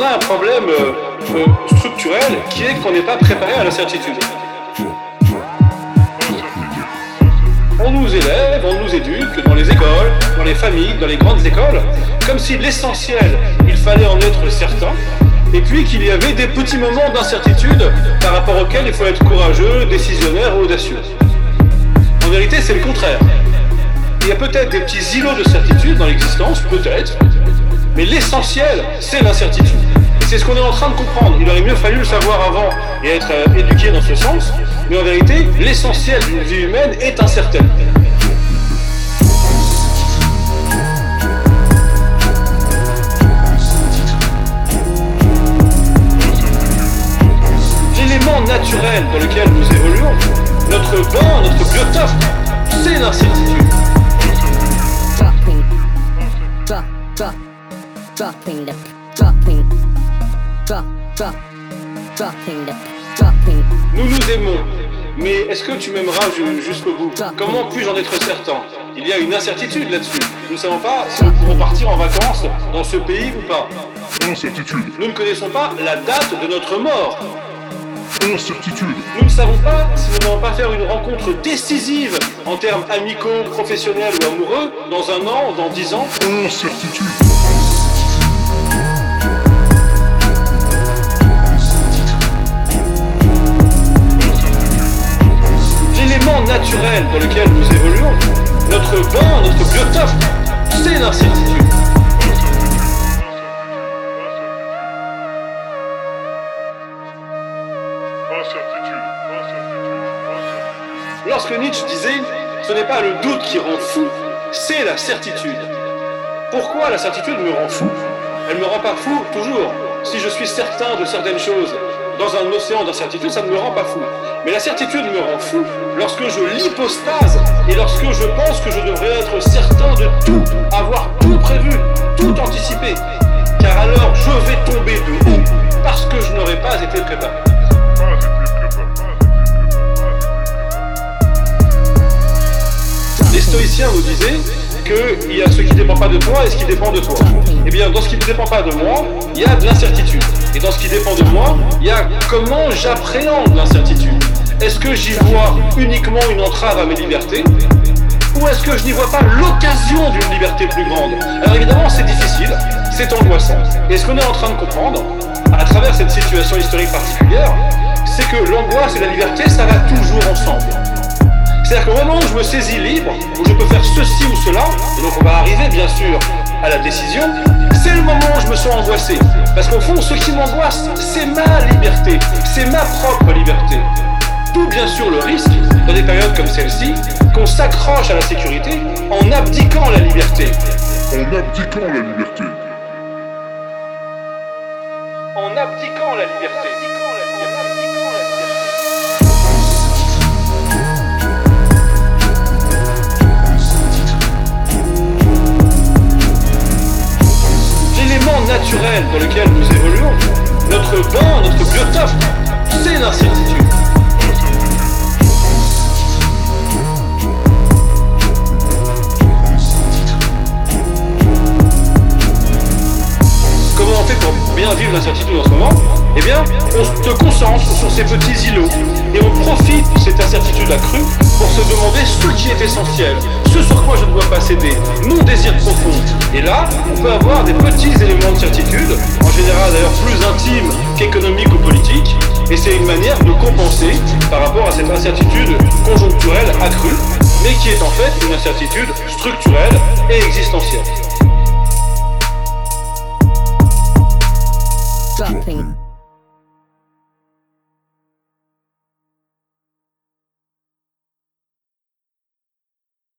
a un problème euh, euh, structurel qui est qu'on n'est pas préparé à l'incertitude. On nous élève, on nous éduque dans les écoles, dans les familles, dans les grandes écoles, comme si l'essentiel, il fallait en être certain, et puis qu'il y avait des petits moments d'incertitude par rapport auxquels il faut être courageux, décisionnaire ou audacieux. En vérité, c'est le contraire. Il y a peut-être des petits îlots de certitude dans l'existence, peut-être, mais l'essentiel, c'est l'incertitude. C'est ce qu'on est en train de comprendre. Il aurait mieux fallu le savoir avant et être euh, éduqué dans ce sens, mais en vérité, l'essentiel d'une vie humaine est incertaine. L'élément naturel dans lequel nous évoluons, notre banc, notre biotope, c'est l'incertitude. Dropping, drop, drop, dropping the, dropping, drop, drop, dropping the, dropping, Nous nous aimons, mais est-ce que tu m'aimeras ju- jusqu'au bout? Comment puis-je en être certain? Il y a une incertitude là-dessus. Nous ne savons pas si nous pourrons partir en vacances dans ce pays ou pas. Incertitude. Nous ne connaissons pas la date de notre mort. Incertitude. Nous ne savons pas si nous n'allons pas faire une rencontre décisive en termes amicaux, professionnels ou amoureux dans un an, dans dix ans. Incertitude. L'élément naturel dans lequel nous évoluons, notre banc, notre biotope, c'est l'incertitude. Incertitude. Lorsque Nietzsche disait ce n'est pas le doute qui rend fou, c'est la certitude. Pourquoi la certitude me rend fou? Elle me rend pas fou toujours. Si je suis certain de certaines choses dans un océan d'incertitude, ça ne me rend pas fou. Mais la certitude me rend fou lorsque je l'hypostase et lorsque je pense que je devrais être certain de tout, avoir tout prévu, tout anticipé. Car alors je vais tomber de haut qu'il y a ce qui ne dépend pas de toi et ce qui dépend de toi. Eh bien, dans ce qui ne dépend pas de moi, il y a de l'incertitude. Et dans ce qui dépend de moi, il y a comment j'appréhende l'incertitude. Est-ce que j'y vois uniquement une entrave à mes libertés ou est-ce que je n'y vois pas l'occasion d'une liberté plus grande? Alors évidemment, c'est difficile, c'est angoissant. Et ce qu'on est en train de comprendre, à travers cette situation historique particulière, c'est que l'angoisse et la liberté, ça va toujours je me saisis libre, où je peux faire ceci ou cela, et donc on va arriver bien sûr à la décision, c'est le moment où je me sens angoissé. Parce qu'au fond, ce qui m'angoisse, c'est ma liberté, c'est ma propre liberté. Tout bien sûr le risque, dans des périodes comme celle-ci, qu'on s'accroche à la sécurité en abdiquant la liberté. En abdiquant la liberté. En abdiquant la liberté. Dans lequel nous évoluons, notre banc, notre biotope, c'est l'incertitude. Comment on fait pour bien vivre l'incertitude en ce moment? Eh bien, on se concentre sur ces petits îlots et on profite de cette incertitude accrue pour se demander ce qui est essentiel, ce sur quoi je ne dois pas céder, mon désir profond. Et là, on peut avoir des petits éléments d'ailleurs plus intime qu'économique ou politique, et c'est une manière de compenser par rapport à cette incertitude conjoncturelle accrue, mais qui est en fait une incertitude structurelle et existentielle.